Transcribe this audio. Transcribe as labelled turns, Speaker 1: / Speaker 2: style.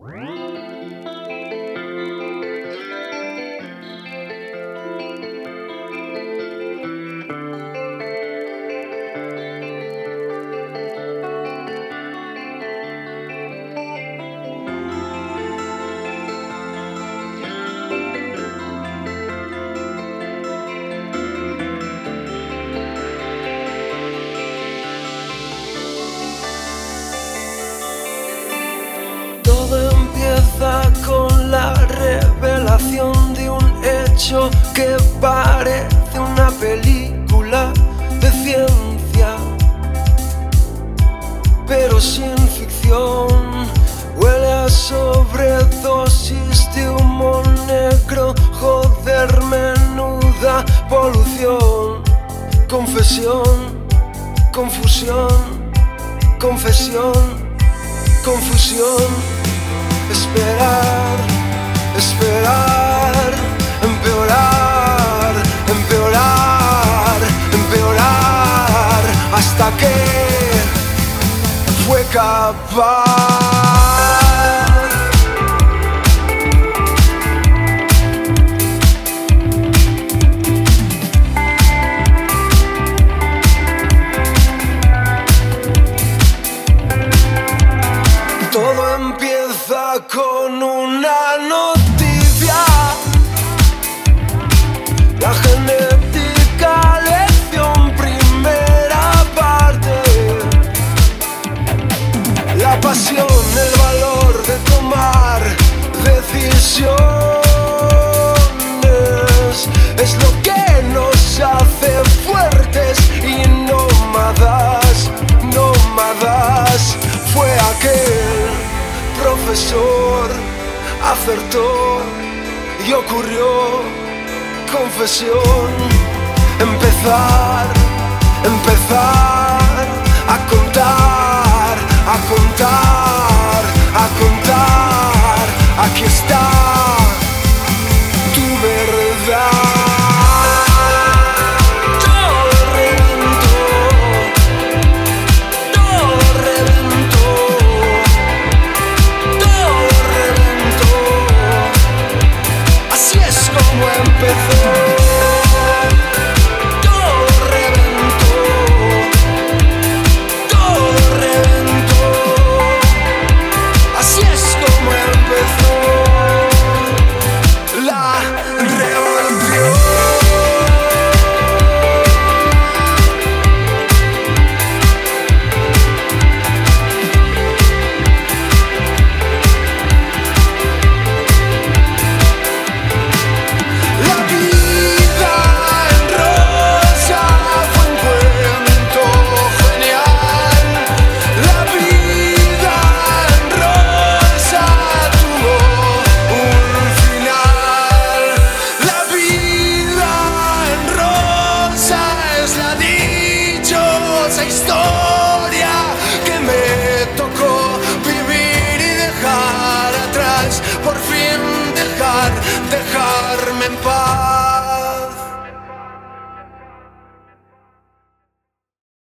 Speaker 1: Wow. Que parece una película de ciencia, pero sin ficción. Huele a sobredosis de humo negro, joder, menuda polución. Confesión, confusión, confesión, confusión. Esperar, esperar Todo empieza con una nota. Fue capaz. es lo que nos hace fuertes y nómadas, nómadas. Fue aquel profesor, acertó y ocurrió confesión. Empezar, empezar